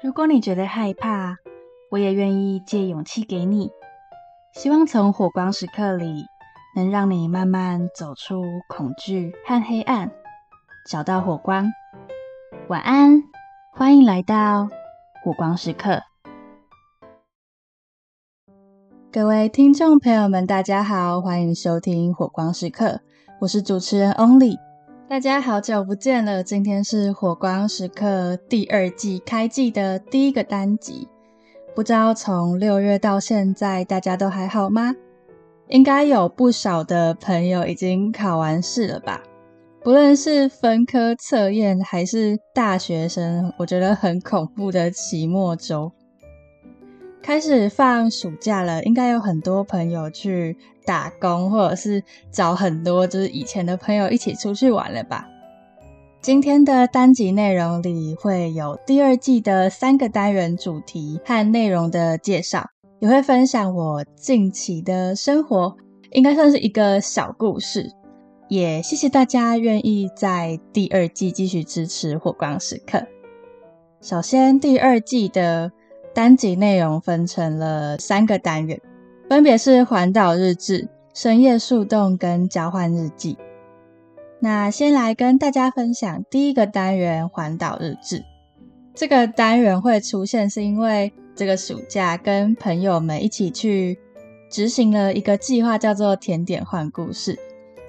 如果你觉得害怕，我也愿意借勇气给你。希望从火光时刻里，能让你慢慢走出恐惧和黑暗，找到火光。晚安，欢迎来到火光时刻。各位听众朋友们，大家好，欢迎收听火光时刻，我是主持人 Only。大家好久不见了，今天是火光时刻第二季开季的第一个单集。不知道从六月到现在，大家都还好吗？应该有不少的朋友已经考完试了吧？不论是分科测验，还是大学生，我觉得很恐怖的期末周。开始放暑假了，应该有很多朋友去打工，或者是找很多就是以前的朋友一起出去玩了吧。今天的单集内容里会有第二季的三个单元主题和内容的介绍，也会分享我近期的生活，应该算是一个小故事。也谢谢大家愿意在第二季继续支持火光时刻。首先，第二季的。单集内容分成了三个单元，分别是环岛日志、深夜树洞跟交换日记。那先来跟大家分享第一个单元环岛日志。这个单元会出现，是因为这个暑假跟朋友们一起去执行了一个计划，叫做“甜点换故事”。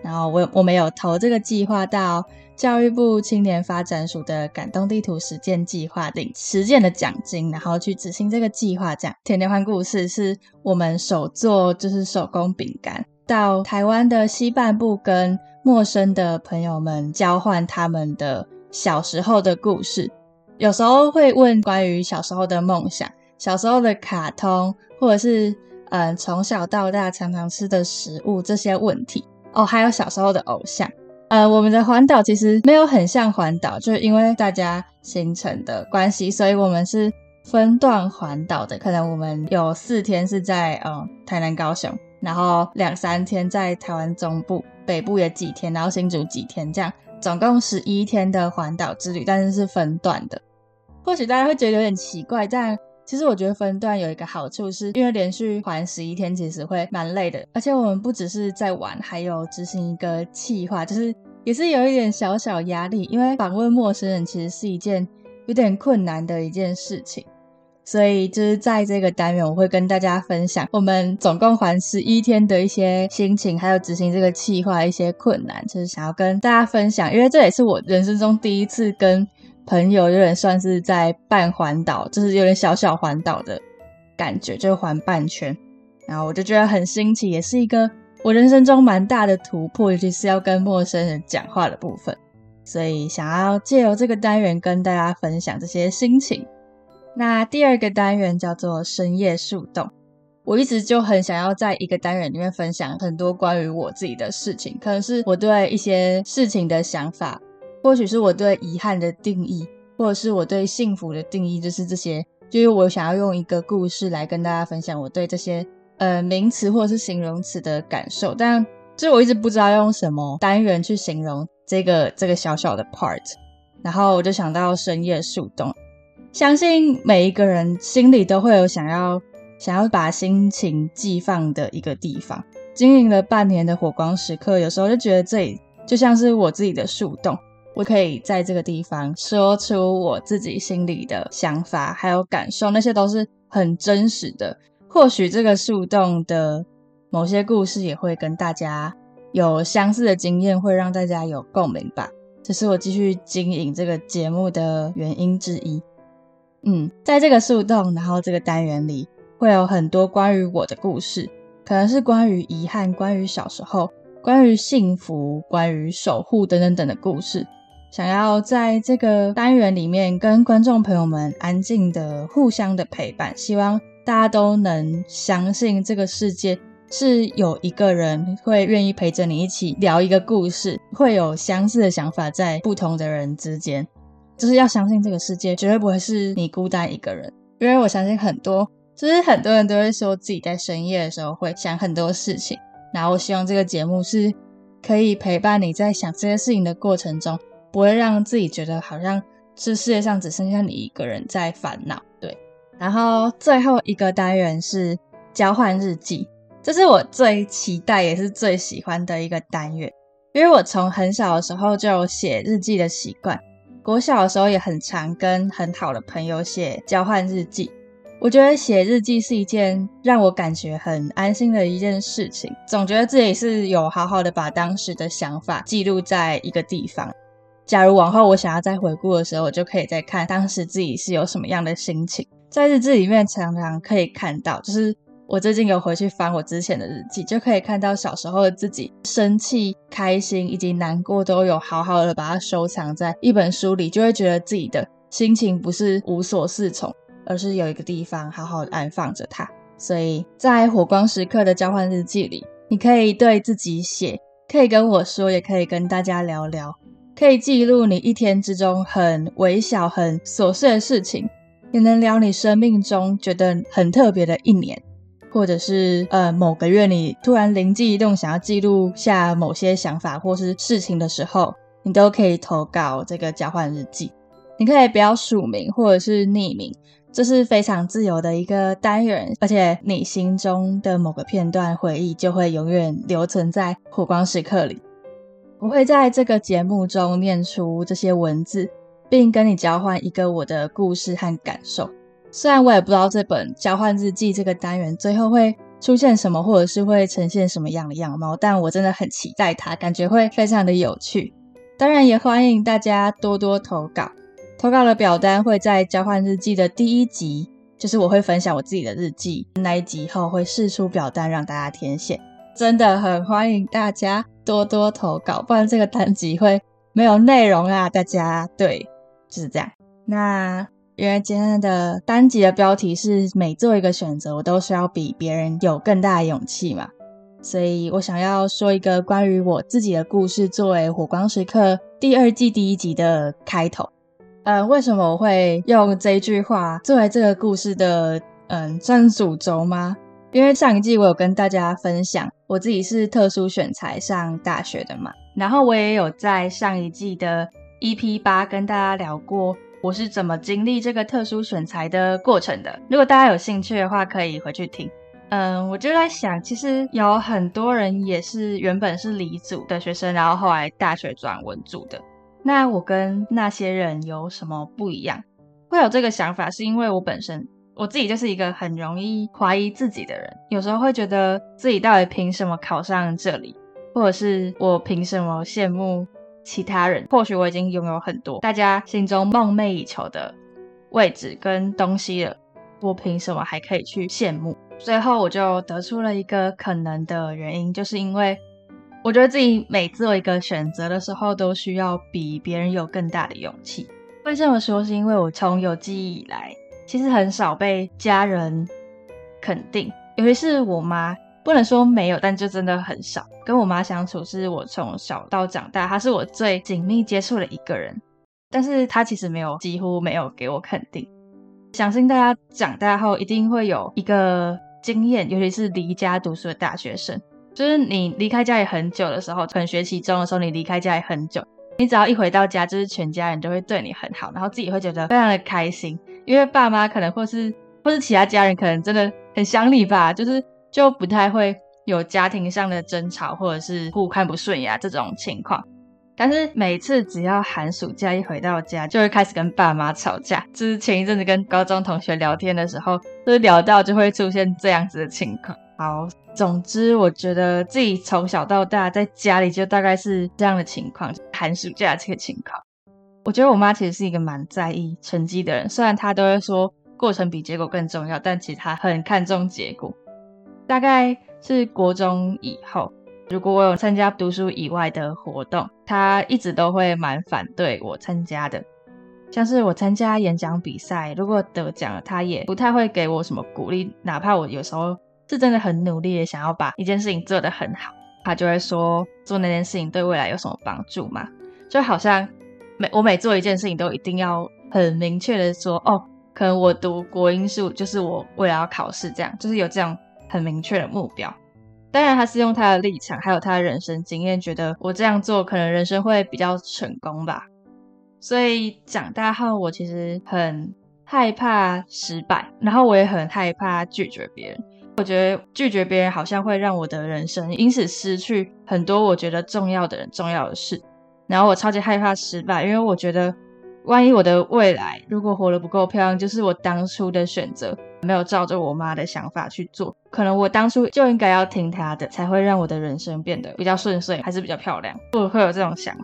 然后我我们有投这个计划到。教育部青年发展署的感动地图实践计划领实践的奖金，然后去执行这个计划。这样甜甜欢故事是我们手做就是手工饼干，到台湾的西半部跟陌生的朋友们交换他们的小时候的故事。有时候会问关于小时候的梦想、小时候的卡通，或者是嗯从小到大常常吃的食物这些问题哦，还有小时候的偶像。呃，我们的环岛其实没有很像环岛，就是因为大家行程的关系，所以我们是分段环岛的。可能我们有四天是在呃台南、高雄，然后两三天在台湾中部、北部也几天，然后新竹几天，这样总共十一天的环岛之旅，但是是分段的。或许大家会觉得有点奇怪，但其实我觉得分段有一个好处，是因为连续环十一天其实会蛮累的，而且我们不只是在玩，还有执行一个计划，就是。也是有一点小小压力，因为访问陌生人其实是一件有点困难的一件事情，所以就是在这个单元，我会跟大家分享我们总共还十一天的一些心情，还有执行这个计划一些困难，就是想要跟大家分享，因为这也是我人生中第一次跟朋友有点算是在半环岛，就是有点小小环岛的感觉，就环半圈，然后我就觉得很新奇，也是一个。我人生中蛮大的突破，尤其是要跟陌生人讲话的部分，所以想要借由这个单元跟大家分享这些心情。那第二个单元叫做深夜树洞，我一直就很想要在一个单元里面分享很多关于我自己的事情，可能是我对一些事情的想法，或许是我对遗憾的定义，或者是我对幸福的定义，就是这些，就是我想要用一个故事来跟大家分享我对这些。呃，名词或者是形容词的感受，但就我一直不知道用什么单元去形容这个这个小小的 part，然后我就想到深夜树洞，相信每一个人心里都会有想要想要把心情寄放的一个地方。经营了半年的火光时刻，有时候就觉得这里就像是我自己的树洞，我可以在这个地方说出我自己心里的想法还有感受，那些都是很真实的。或许这个树洞的某些故事也会跟大家有相似的经验，会让大家有共鸣吧。这是我继续经营这个节目的原因之一。嗯，在这个树洞，然后这个单元里会有很多关于我的故事，可能是关于遗憾、关于小时候、关于幸福、关于守护等等等的故事。想要在这个单元里面跟观众朋友们安静的互相的陪伴，希望。大家都能相信这个世界是有一个人会愿意陪着你一起聊一个故事，会有相似的想法在不同的人之间，就是要相信这个世界绝对不会是你孤单一个人。因为我相信很多，就是很多人都会说自己在深夜的时候会想很多事情，然后我希望这个节目是可以陪伴你在想这些事情的过程中，不会让自己觉得好像是世界上只剩下你一个人在烦恼。对，然后最后一个单元是交换日记，这是我最期待也是最喜欢的一个单元，因为我从很小的时候就有写日记的习惯，国小的时候也很常跟很好的朋友写交换日记。我觉得写日记是一件让我感觉很安心的一件事情，总觉得自己是有好好的把当时的想法记录在一个地方。假如往后我想要再回顾的时候，我就可以再看当时自己是有什么样的心情。在日志里面常常可以看到，就是我最近有回去翻我之前的日记，就可以看到小时候的自己生气、开心以及难过都有好好的把它收藏在一本书里，就会觉得自己的心情不是无所适从。而是有一个地方好好的安放着它，所以在火光时刻的交换日记里，你可以对自己写，可以跟我说，也可以跟大家聊聊，可以记录你一天之中很微小、很琐碎的事情，也能聊你生命中觉得很特别的一年，或者是呃某个月你突然灵机一动想要记录下某些想法或是事情的时候，你都可以投稿这个交换日记。你可以不要署名或者是匿名。这是非常自由的一个单元，而且你心中的某个片段回忆就会永远留存在火光时刻里。我会在这个节目中念出这些文字，并跟你交换一个我的故事和感受。虽然我也不知道这本交换日记这个单元最后会出现什么，或者是会呈现什么样的样貌，但我真的很期待它，感觉会非常的有趣。当然，也欢迎大家多多投稿。投稿的表单会在交换日记的第一集，就是我会分享我自己的日记那一集后，会试出表单让大家填写。真的很欢迎大家多多投稿，不然这个单集会没有内容啊！大家对，就是这样。那因为今天的单集的标题是每做一个选择，我都需要比别人有更大的勇气嘛，所以我想要说一个关于我自己的故事，作为《火光时刻》第二季第一集的开头。呃，为什么我会用这句话作为这个故事的嗯算主轴吗？因为上一季我有跟大家分享我自己是特殊选材上大学的嘛，然后我也有在上一季的 EP 八跟大家聊过我是怎么经历这个特殊选材的过程的。如果大家有兴趣的话，可以回去听。嗯，我就在想，其实有很多人也是原本是理组的学生，然后后来大学转文组的。那我跟那些人有什么不一样？会有这个想法，是因为我本身我自己就是一个很容易怀疑自己的人，有时候会觉得自己到底凭什么考上这里，或者是我凭什么羡慕其他人？或许我已经拥有很多大家心中梦寐以求的位置跟东西了，我凭什么还可以去羡慕？最后我就得出了一个可能的原因，就是因为。我觉得自己每做一个选择的时候，都需要比别人有更大的勇气。为这么说，是因为我从有记忆以来，其实很少被家人肯定，尤其是我妈。不能说没有，但就真的很少。跟我妈相处，是我从小到长大，她是我最紧密接触的一个人。但是她其实没有，几乎没有给我肯定。相信大家长大后一定会有一个经验，尤其是离家读书的大学生。就是你离开家里很久的时候，可能学期中的时候，你离开家里很久，你只要一回到家，就是全家人都会对你很好，然后自己会觉得非常的开心，因为爸妈可能或是或是其他家人可能真的很想你吧，就是就不太会有家庭上的争吵或者是互看不顺眼这种情况。但是每次只要寒暑假一回到家，就会开始跟爸妈吵架。就是前一阵子跟高中同学聊天的时候，就是聊到就会出现这样子的情况。好，总之我觉得自己从小到大在家里就大概是这样的情况，寒暑假这个情况。我觉得我妈其实是一个蛮在意成绩的人，虽然她都会说过程比结果更重要，但其实她很看重结果。大概是国中以后，如果我有参加读书以外的活动，她一直都会蛮反对我参加的。像是我参加演讲比赛，如果得奖了，她也不太会给我什么鼓励，哪怕我有时候。是真的很努力的想要把一件事情做得很好，他就会说做那件事情对未来有什么帮助吗？就好像每我每做一件事情都一定要很明确的说哦，可能我读国英数就是我未来要考试这样，就是有这样很明确的目标。当然他是用他的立场还有他的人生经验，觉得我这样做可能人生会比较成功吧。所以长大后我其实很害怕失败，然后我也很害怕拒绝别人。我觉得拒绝别人好像会让我的人生因此失去很多我觉得重要的人、重要的事。然后我超级害怕失败，因为我觉得万一我的未来如果活得不够漂亮，就是我当初的选择没有照着我妈的想法去做，可能我当初就应该要听她的，才会让我的人生变得比较顺遂，还是比较漂亮。我会有这种想。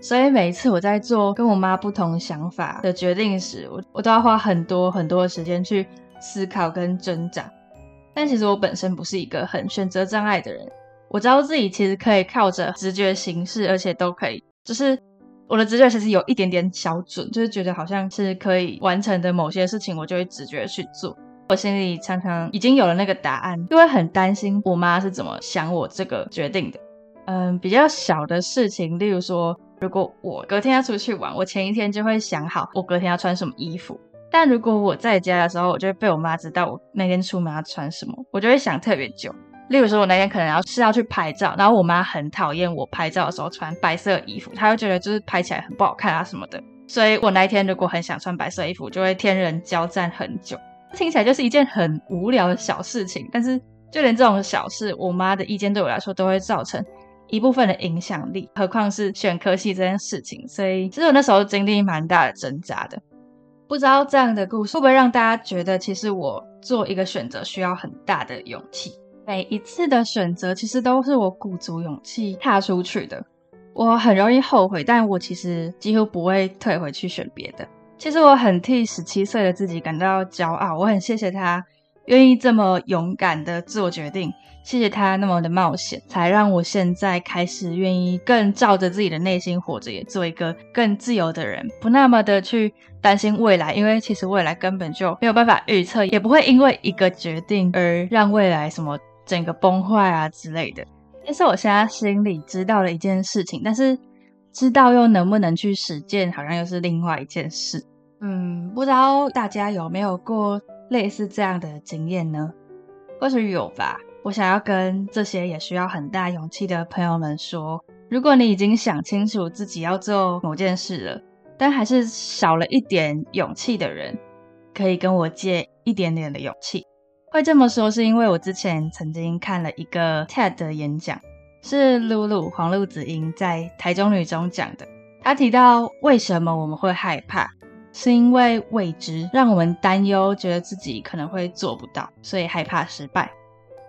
所以每一次我在做跟我妈不同想法的决定时，我我都要花很多很多的时间去思考跟挣扎。但其实我本身不是一个很选择障碍的人，我知道自己其实可以靠着直觉行事，而且都可以，就是我的直觉其实有一点点小准，就是觉得好像是可以完成的某些事情，我就会直觉去做。我心里常常已经有了那个答案，就会很担心我妈是怎么想我这个决定的。嗯，比较小的事情，例如说，如果我隔天要出去玩，我前一天就会想好我隔天要穿什么衣服。但如果我在家的时候，我就会被我妈知道我那天出门要穿什么，我就会想特别久。例如说，我那天可能要是要去拍照，然后我妈很讨厌我拍照的时候穿白色衣服，她会觉得就是拍起来很不好看啊什么的。所以我那一天如果很想穿白色衣服，就会天人交战很久。听起来就是一件很无聊的小事情，但是就连这种小事，我妈的意见对我来说都会造成一部分的影响力，何况是选科系这件事情。所以其实我那时候经历蛮大的挣扎的。不知道这样的故事会不会让大家觉得，其实我做一个选择需要很大的勇气。每一次的选择其实都是我鼓足勇气踏出去的。我很容易后悔，但我其实几乎不会退回去选别的。其实我很替十七岁的自己感到骄傲，我很谢谢他愿意这么勇敢的自我决定。谢谢他那么的冒险，才让我现在开始愿意更照着自己的内心活着，也做一个更自由的人，不那么的去担心未来，因为其实未来根本就没有办法预测，也不会因为一个决定而让未来什么整个崩坏啊之类的。但是我现在心里知道了一件事情，但是知道又能不能去实践，好像又是另外一件事。嗯，不知道大家有没有过类似这样的经验呢？或许有吧。我想要跟这些也需要很大勇气的朋友们说：如果你已经想清楚自己要做某件事了，但还是少了一点勇气的人，可以跟我借一点点的勇气。会这么说是因为我之前曾经看了一个 TED 的演讲，是露露黄露子英在台中女中讲的。她提到为什么我们会害怕，是因为未知让我们担忧，觉得自己可能会做不到，所以害怕失败。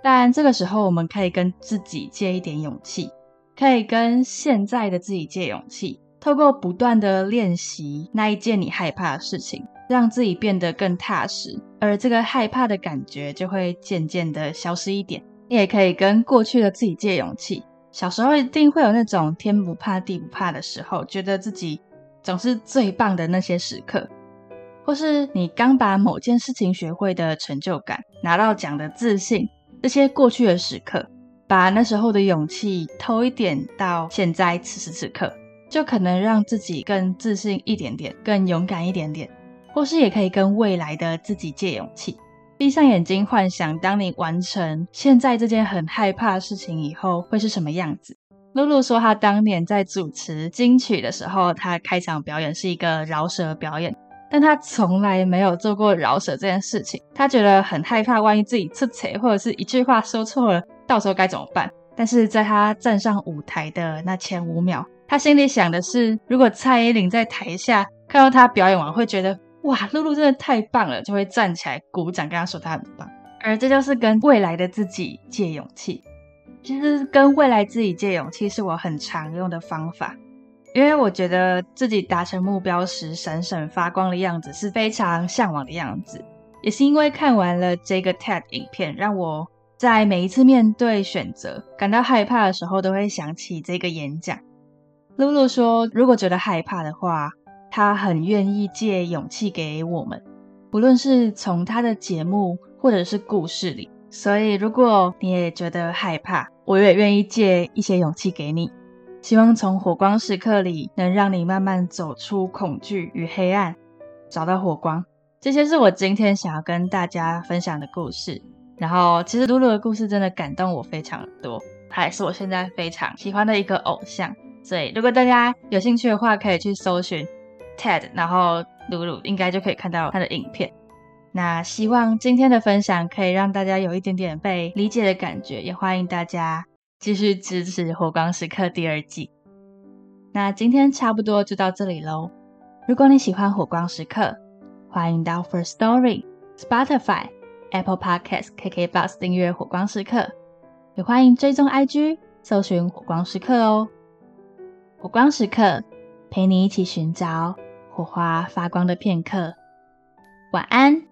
但这个时候，我们可以跟自己借一点勇气，可以跟现在的自己借勇气，透过不断的练习那一件你害怕的事情，让自己变得更踏实，而这个害怕的感觉就会渐渐的消失一点。你也可以跟过去的自己借勇气，小时候一定会有那种天不怕地不怕的时候，觉得自己总是最棒的那些时刻，或是你刚把某件事情学会的成就感，拿到奖的自信。这些过去的时刻，把那时候的勇气偷一点到现在此时此刻，就可能让自己更自信一点点，更勇敢一点点。或是也可以跟未来的自己借勇气，闭上眼睛幻想，当你完成现在这件很害怕的事情以后，会是什么样子？露露说，她当年在主持金曲的时候，她开场表演是一个饶舌表演。但她从来没有做过饶舌这件事情，她觉得很害怕，万一自己出错或者是一句话说错了，到时候该怎么办？但是在她站上舞台的那前五秒，她心里想的是，如果蔡依林在台下看到她表演完，会觉得哇，露露真的太棒了，就会站起来鼓掌，跟她说她很棒。而这就是跟未来的自己借勇气，其实跟未来自己借勇气是我很常用的方法。因为我觉得自己达成目标时闪闪发光的样子是非常向往的样子，也是因为看完了这个 TED 影片，让我在每一次面对选择感到害怕的时候，都会想起这个演讲。露露说，如果觉得害怕的话，她很愿意借勇气给我们，不论是从她的节目或者是故事里。所以，如果你也觉得害怕，我也愿意借一些勇气给你。希望从火光时刻里，能让你慢慢走出恐惧与黑暗，找到火光。这些是我今天想要跟大家分享的故事。然后，其实露露的故事真的感动我非常多，她也是我现在非常喜欢的一个偶像。所以，如果大家有兴趣的话，可以去搜寻 TED，然后露露应该就可以看到他的影片。那希望今天的分享可以让大家有一点点被理解的感觉，也欢迎大家继续支持《火光时刻》第二季。那今天差不多就到这里喽。如果你喜欢《火光时刻》，欢迎到 First Story、Spotify、Apple Podcast、KKBox 订阅《火光时刻》，也欢迎追踪 IG，搜寻“火光时刻”哦。火光时刻，陪你一起寻找火花发光的片刻。晚安。